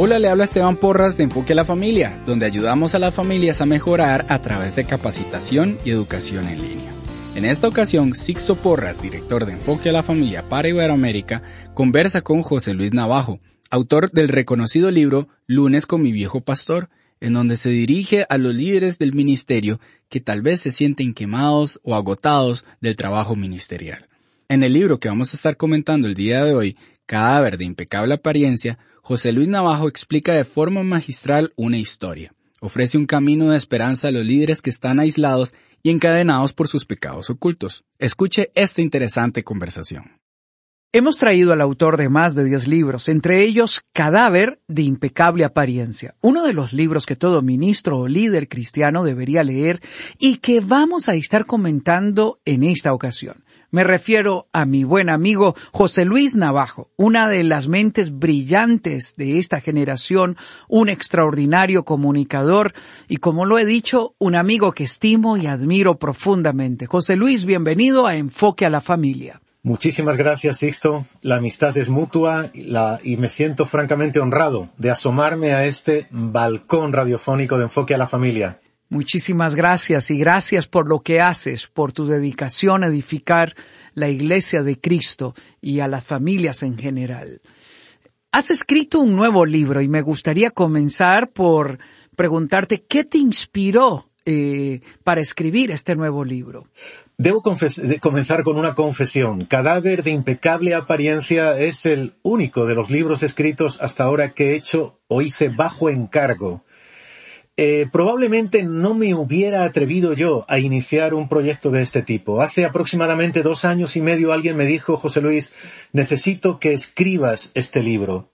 Hola, le habla Esteban Porras de Enfoque a la Familia, donde ayudamos a las familias a mejorar a través de capacitación y educación en línea. En esta ocasión, Sixto Porras, director de Enfoque a la Familia para Iberoamérica, conversa con José Luis Navajo, autor del reconocido libro Lunes con mi viejo pastor, en donde se dirige a los líderes del ministerio que tal vez se sienten quemados o agotados del trabajo ministerial. En el libro que vamos a estar comentando el día de hoy, Cadáver de impecable apariencia, José Luis Navajo explica de forma magistral una historia. Ofrece un camino de esperanza a los líderes que están aislados y encadenados por sus pecados ocultos. Escuche esta interesante conversación. Hemos traído al autor de más de 10 libros, entre ellos Cadáver de impecable apariencia, uno de los libros que todo ministro o líder cristiano debería leer y que vamos a estar comentando en esta ocasión. Me refiero a mi buen amigo José Luis Navajo, una de las mentes brillantes de esta generación, un extraordinario comunicador y como lo he dicho, un amigo que estimo y admiro profundamente. José Luis, bienvenido a Enfoque a la Familia. Muchísimas gracias, Sixto. La amistad es mutua y me siento francamente honrado de asomarme a este balcón radiofónico de Enfoque a la Familia. Muchísimas gracias y gracias por lo que haces, por tu dedicación a edificar la Iglesia de Cristo y a las familias en general. Has escrito un nuevo libro y me gustaría comenzar por preguntarte qué te inspiró eh, para escribir este nuevo libro. Debo comenzar con una confesión. Cadáver de impecable apariencia es el único de los libros escritos hasta ahora que he hecho o hice bajo encargo. Eh, probablemente no me hubiera atrevido yo a iniciar un proyecto de este tipo. Hace aproximadamente dos años y medio alguien me dijo, José Luis, necesito que escribas este libro.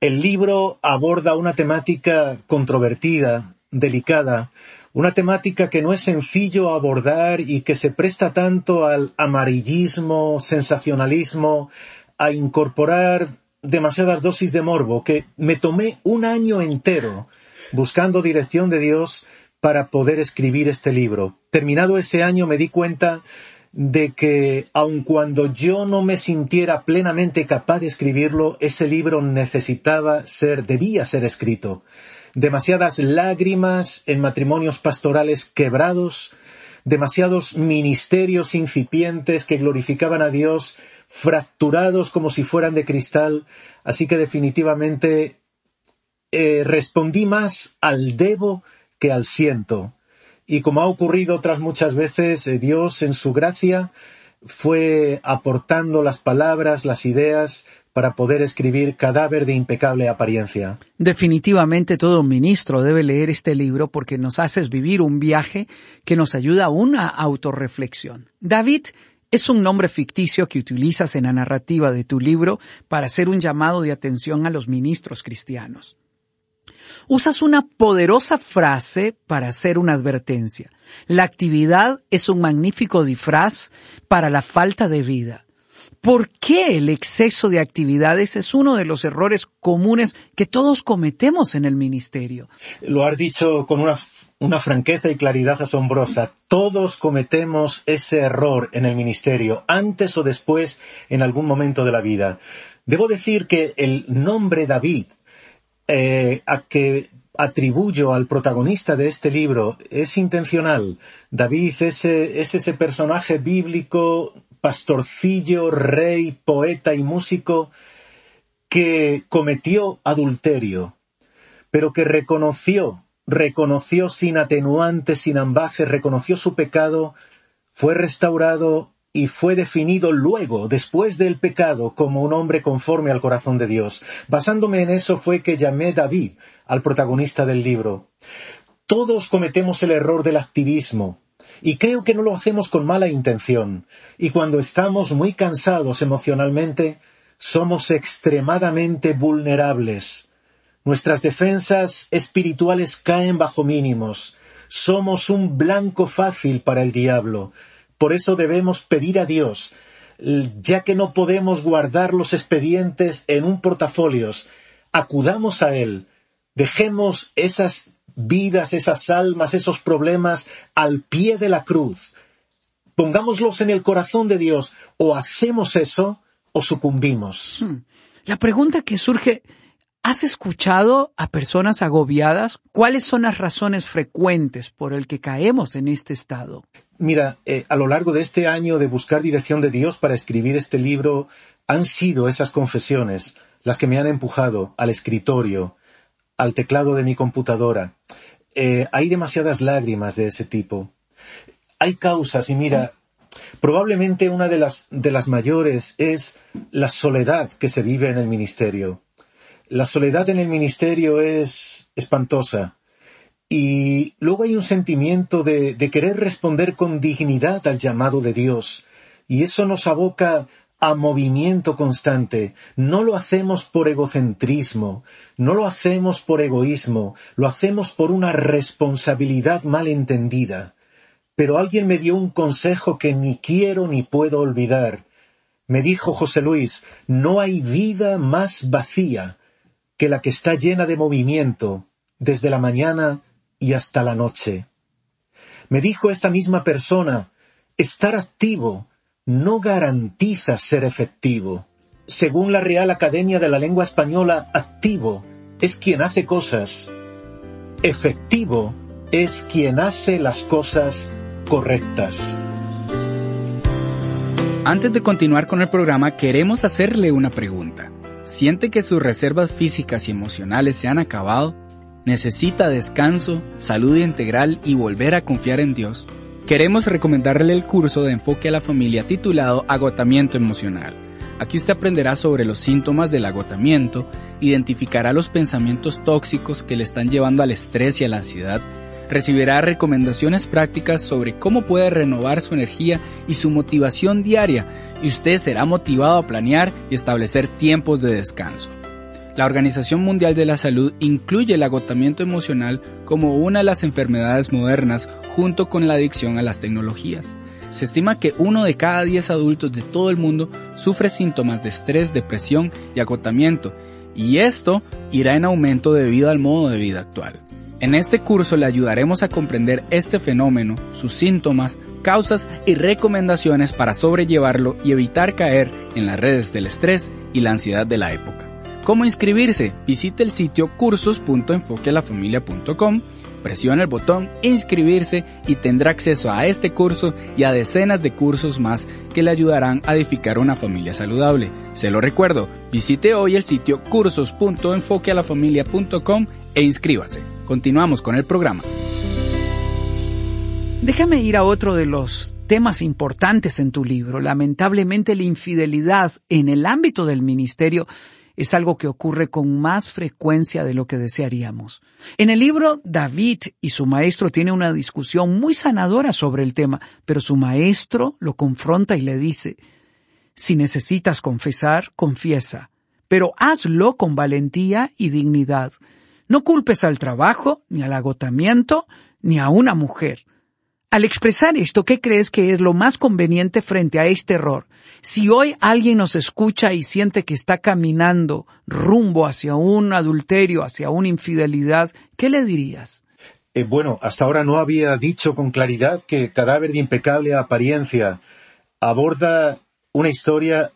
El libro aborda una temática controvertida, delicada, una temática que no es sencillo abordar y que se presta tanto al amarillismo, sensacionalismo, a incorporar demasiadas dosis de morbo, que me tomé un año entero buscando dirección de Dios para poder escribir este libro. Terminado ese año me di cuenta de que aun cuando yo no me sintiera plenamente capaz de escribirlo, ese libro necesitaba ser, debía ser escrito. Demasiadas lágrimas en matrimonios pastorales quebrados, demasiados ministerios incipientes que glorificaban a Dios, fracturados como si fueran de cristal, así que definitivamente eh, respondí más al debo que al siento. Y como ha ocurrido otras muchas veces, eh, Dios en su gracia fue aportando las palabras, las ideas para poder escribir Cadáver de impecable apariencia. Definitivamente todo ministro debe leer este libro porque nos haces vivir un viaje que nos ayuda a una autorreflexión. David es un nombre ficticio que utilizas en la narrativa de tu libro para hacer un llamado de atención a los ministros cristianos usas una poderosa frase para hacer una advertencia. La actividad es un magnífico disfraz para la falta de vida. ¿Por qué el exceso de actividades es uno de los errores comunes que todos cometemos en el ministerio? Lo has dicho con una, franqueza y claridad asombrosa. Todos cometemos ese error en el ministerio, antes o después, en algún momento de la vida. Debo decir que el nombre David eh, a que atribuyo al protagonista de este libro es intencional. David es, es ese personaje bíblico pastorcillo, rey, poeta y músico que cometió adulterio, pero que reconoció, reconoció sin atenuantes, sin ambajes, reconoció su pecado, fue restaurado y fue definido luego, después del pecado, como un hombre conforme al corazón de Dios. Basándome en eso fue que llamé David al protagonista del libro. Todos cometemos el error del activismo, y creo que no lo hacemos con mala intención. Y cuando estamos muy cansados emocionalmente, somos extremadamente vulnerables. Nuestras defensas espirituales caen bajo mínimos. Somos un blanco fácil para el diablo. Por eso debemos pedir a Dios, ya que no podemos guardar los expedientes en un portafolios, acudamos a Él, dejemos esas vidas, esas almas, esos problemas al pie de la cruz. Pongámoslos en el corazón de Dios, o hacemos eso o sucumbimos. Hmm. La pregunta que surge, ¿has escuchado a personas agobiadas? ¿Cuáles son las razones frecuentes por el que caemos en este estado? Mira, eh, a lo largo de este año de buscar dirección de Dios para escribir este libro, han sido esas confesiones las que me han empujado al escritorio, al teclado de mi computadora. Eh, hay demasiadas lágrimas de ese tipo. Hay causas, y mira, probablemente una de las, de las mayores es la soledad que se vive en el ministerio. La soledad en el ministerio es espantosa. Y luego hay un sentimiento de, querer responder con dignidad al llamado de Dios. Y eso nos aboca a movimiento constante. No lo hacemos por egocentrismo, no lo hacemos por egoísmo, lo hacemos por una responsabilidad mal entendida. Pero alguien me dio un consejo que ni quiero ni puedo olvidar. Me dijo José Luis, no hay vida más vacía que la que está llena de movimiento desde la mañana y hasta la noche. Me dijo esta misma persona, estar activo no garantiza ser efectivo. Según la Real Academia de la Lengua Española, activo es quien hace cosas. Efectivo es quien hace las cosas correctas. Antes de continuar con el programa, queremos hacerle una pregunta. ¿Siente que sus reservas físicas y emocionales se han acabado? necesita descanso, salud integral y volver a confiar en Dios, queremos recomendarle el curso de enfoque a la familia titulado Agotamiento Emocional. Aquí usted aprenderá sobre los síntomas del agotamiento, identificará los pensamientos tóxicos que le están llevando al estrés y a la ansiedad, recibirá recomendaciones prácticas sobre cómo puede renovar su energía y su motivación diaria y usted será motivado a planear y establecer tiempos de descanso. La Organización Mundial de la Salud incluye el agotamiento emocional como una de las enfermedades modernas junto con la adicción a las tecnologías. Se estima que uno de cada diez adultos de todo el mundo sufre síntomas de estrés, depresión y agotamiento, y esto irá en aumento debido al modo de vida actual. En este curso le ayudaremos a comprender este fenómeno, sus síntomas, causas y recomendaciones para sobrellevarlo y evitar caer en las redes del estrés y la ansiedad de la época. ¿Cómo inscribirse? Visite el sitio cursos.enfoquealafamilia.com, presione el botón inscribirse y tendrá acceso a este curso y a decenas de cursos más que le ayudarán a edificar una familia saludable. Se lo recuerdo, visite hoy el sitio cursos.enfoquealafamilia.com e inscríbase. Continuamos con el programa. Déjame ir a otro de los temas importantes en tu libro. Lamentablemente la infidelidad en el ámbito del ministerio es algo que ocurre con más frecuencia de lo que desearíamos. En el libro, David y su maestro tienen una discusión muy sanadora sobre el tema, pero su maestro lo confronta y le dice, si necesitas confesar, confiesa, pero hazlo con valentía y dignidad. No culpes al trabajo, ni al agotamiento, ni a una mujer. Al expresar esto, ¿qué crees que es lo más conveniente frente a este error? Si hoy alguien nos escucha y siente que está caminando rumbo hacia un adulterio, hacia una infidelidad, ¿qué le dirías? Eh, bueno, hasta ahora no había dicho con claridad que Cadáver de impecable apariencia aborda una historia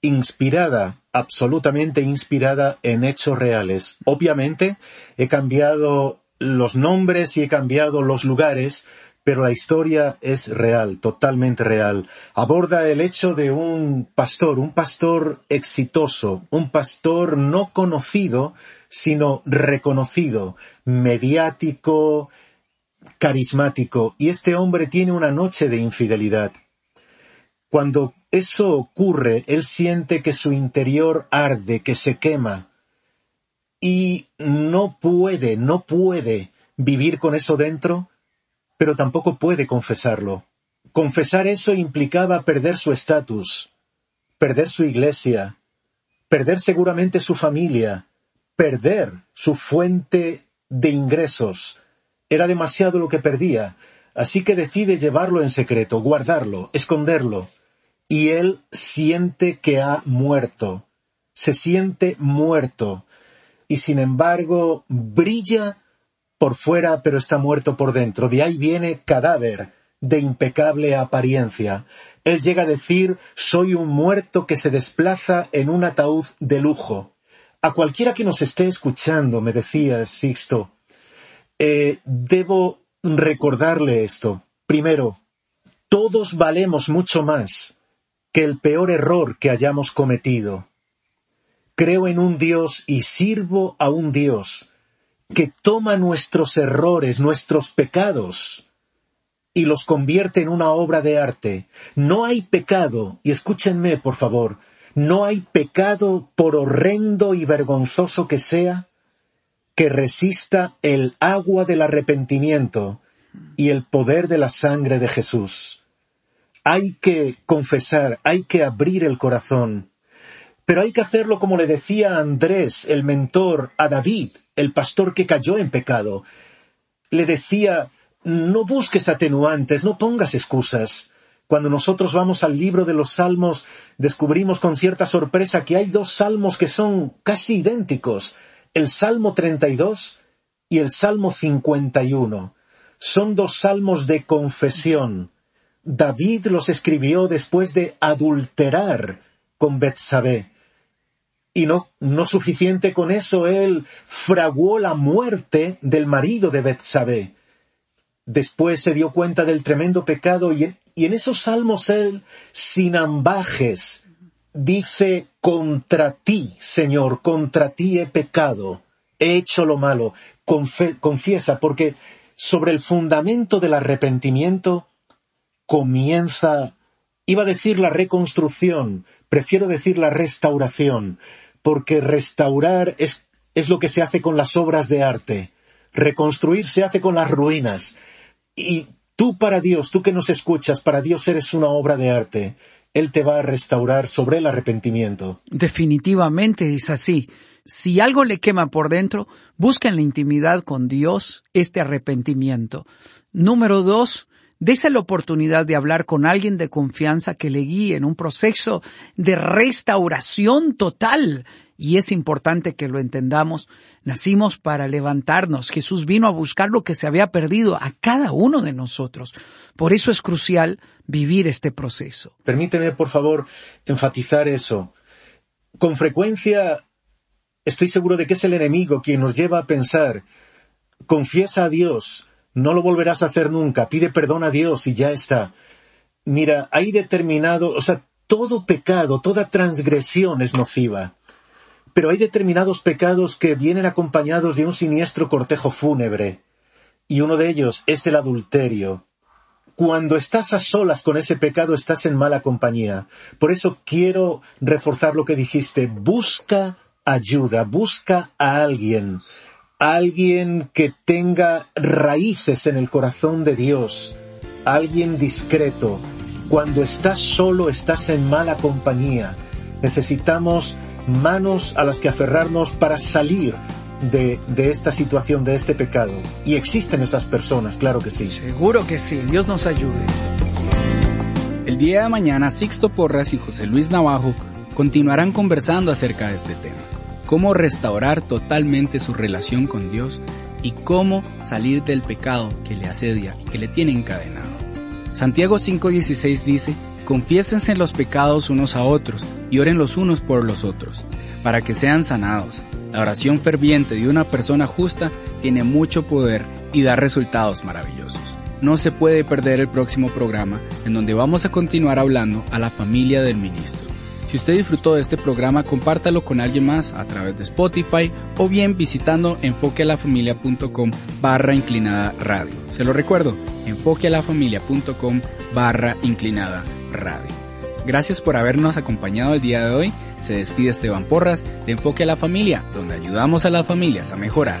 inspirada, absolutamente inspirada en hechos reales. Obviamente he cambiado los nombres y he cambiado los lugares pero la historia es real, totalmente real. Aborda el hecho de un pastor, un pastor exitoso, un pastor no conocido, sino reconocido, mediático, carismático, y este hombre tiene una noche de infidelidad. Cuando eso ocurre, él siente que su interior arde, que se quema, y no puede, no puede vivir con eso dentro, pero tampoco puede confesarlo. Confesar eso implicaba perder su estatus, perder su iglesia, perder seguramente su familia, perder su fuente de ingresos. Era demasiado lo que perdía, así que decide llevarlo en secreto, guardarlo, esconderlo. Y él siente que ha muerto, se siente muerto, y sin embargo brilla por fuera, pero está muerto por dentro. De ahí viene cadáver de impecable apariencia. Él llega a decir, soy un muerto que se desplaza en un ataúd de lujo. A cualquiera que nos esté escuchando, me decía Sixto, eh, debo recordarle esto. Primero, todos valemos mucho más que el peor error que hayamos cometido. Creo en un Dios y sirvo a un Dios que toma nuestros errores, nuestros pecados, y los convierte en una obra de arte. No hay pecado, y escúchenme por favor, no hay pecado por horrendo y vergonzoso que sea, que resista el agua del arrepentimiento y el poder de la sangre de Jesús. Hay que confesar, hay que abrir el corazón, pero hay que hacerlo como le decía Andrés, el mentor, a David, el pastor que cayó en pecado. Le decía, no busques atenuantes, no pongas excusas. Cuando nosotros vamos al libro de los salmos, descubrimos con cierta sorpresa que hay dos salmos que son casi idénticos, el Salmo 32 y el Salmo 51. Son dos salmos de confesión. David los escribió después de adulterar con Betsabé. Y no, no suficiente con eso, él fraguó la muerte del marido de Betsabé. Después se dio cuenta del tremendo pecado y, y en esos salmos él, sin ambajes, dice, contra ti, Señor, contra ti he pecado, he hecho lo malo. confiesa, porque sobre el fundamento del arrepentimiento comienza, iba a decir la reconstrucción, prefiero decir la restauración, porque restaurar es, es lo que se hace con las obras de arte, reconstruir se hace con las ruinas. Y tú para Dios, tú que nos escuchas, para Dios eres una obra de arte. Él te va a restaurar sobre el arrepentimiento. Definitivamente es así. Si algo le quema por dentro, busca en la intimidad con Dios este arrepentimiento. Número dos, Dese la oportunidad de hablar con alguien de confianza que le guíe en un proceso de restauración total. Y es importante que lo entendamos. Nacimos para levantarnos. Jesús vino a buscar lo que se había perdido a cada uno de nosotros. Por eso es crucial vivir este proceso. Permíteme, por favor, enfatizar eso. Con frecuencia estoy seguro de que es el enemigo quien nos lleva a pensar, confiesa a Dios, no lo volverás a hacer nunca, pide perdón a Dios y ya está. Mira, hay determinado, o sea, todo pecado, toda transgresión es nociva. Pero hay determinados pecados que vienen acompañados de un siniestro cortejo fúnebre. Y uno de ellos es el adulterio. Cuando estás a solas con ese pecado estás en mala compañía. Por eso quiero reforzar lo que dijiste. Busca ayuda, busca a alguien alguien que tenga raíces en el corazón de Dios, alguien discreto. Cuando estás solo estás en mala compañía. Necesitamos manos a las que aferrarnos para salir de, de, esta situación, de este pecado. Y existen esas personas, claro que sí. Seguro que sí, Dios nos ayude. El día de mañana, Sixto Porras y José Luis Navajo continuarán conversando acerca de este tema cómo restaurar totalmente su relación con Dios y cómo salir del pecado que le asedia y que le tiene encadenado. Santiago 5:16 dice, Confiésense los pecados unos a otros y oren los unos por los otros, para que sean sanados. La oración ferviente de una persona justa tiene mucho poder y da resultados maravillosos. no se puede perder el próximo programa en donde vamos a continuar hablando a la familia del ministro. Si usted disfrutó de este programa, compártalo con alguien más a través de Spotify o bien visitando enfoquealafamilia.com barra inclinada radio. Se lo recuerdo, enfoquealafamilia.com barra inclinada radio. Gracias por habernos acompañado el día de hoy. Se despide Esteban Porras de Enfoque a la Familia, donde ayudamos a las familias a mejorar.